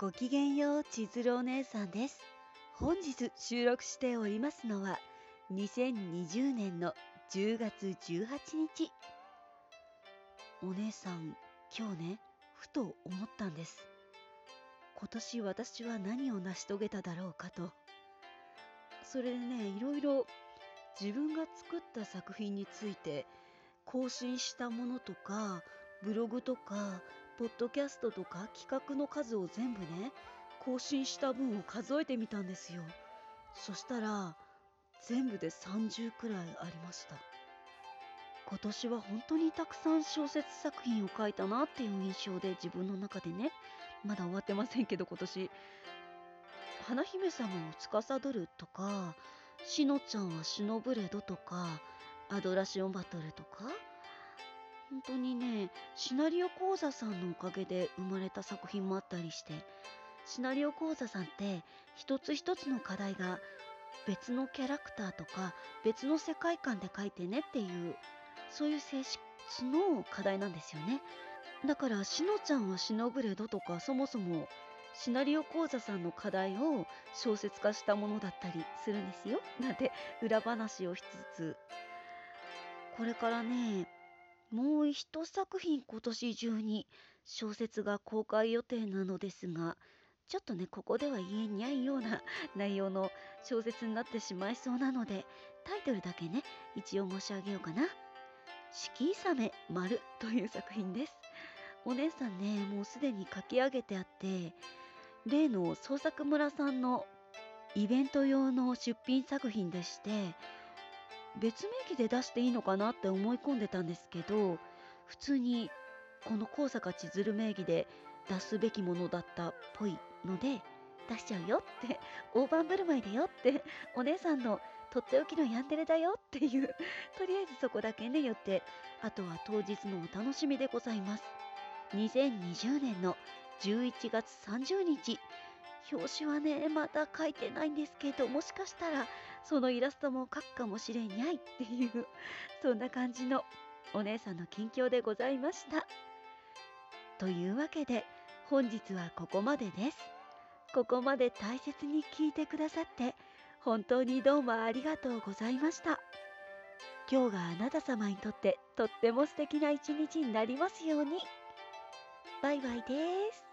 ごきげんよう千鶴お姉さんです。本日収録しておりますのは2020年の10月18日お姉さん今日ねふと思ったんです。今年私は何を成し遂げただろうかと。それでねいろいろ自分が作った作品について更新したものとかブログとかポッドキャストとか企画の数を全部ね更新した分を数えてみたんですよ。そしたら全部で30くらいありました。今年は本当にたくさん小説作品を書いたなっていう印象で自分の中でねまだ終わってませんけど今年。花姫様を司るとかしのちゃんはシノブレドとかアドラシオンバトルとか本当にねシナリオ講座さんのおかげで生まれた作品もあったりしてシナリオ講座さんって一つ一つの課題が別のキャラクターとか別の世界観で書いてねっていうそういう性質の課題なんですよね。だからしのちゃんはシノブレドとかそもそもシナリオ講座さんの課題を小説化したものだったりするんですよ。なんて裏話をしつつ。これからねもう一作品今年中に小説が公開予定なのですがちょっとねここでは言えにゃいような 内容の小説になってしまいそうなのでタイトルだけね一応申し上げようかな「四季雨丸」という作品です。お姉さんねもうすでに書き上げてあって例の創作村さんのイベント用の出品作品でして別名義で出していいのかなって思い込んでたんですけど普通にこの高坂千鶴名義で出すべきものだったっぽいので出しちゃうよって大盤振る舞いだよってお姉さんのとっておきのヤンデレだよっていうとりあえずそこだけね言ってあとは当日のお楽しみでございます。2020年の11月30日表紙はねまだ書いてないんですけどもしかしたらそのイラストも描くかもしれにゃいっていう そんな感じのお姉さんの近況でございました。というわけで本日はここまでです。ここまで大切に聞いてくださって本当にどうもありがとうございました。今日があなた様にとってとっても素敵な一日になりますように。バイバイです。